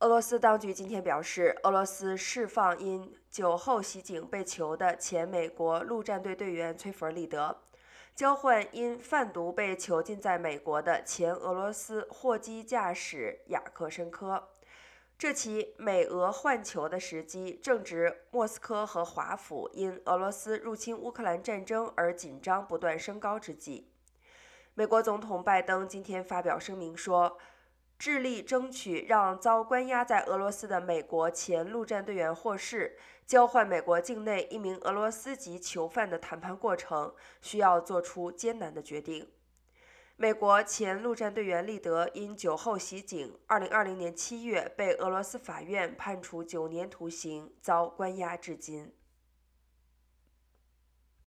俄罗斯当局今天表示，俄罗斯释放因酒后袭警被囚的前美国陆战队队员崔弗利德，交换因贩毒被囚禁在美国的前俄罗斯货机驾驶雅克申科。这起美俄换囚的时机正值莫斯科和华府因俄罗斯入侵乌克兰战争而紧张不断升高之际。美国总统拜登今天发表声明说，致力争取让遭关押在俄罗斯的美国前陆战队员获释，交换美国境内一名俄罗斯籍囚犯的谈判过程需要做出艰难的决定。美国前陆战队员利德因酒后袭警，2020年7月被俄罗斯法院判处九年徒刑，遭关押至今。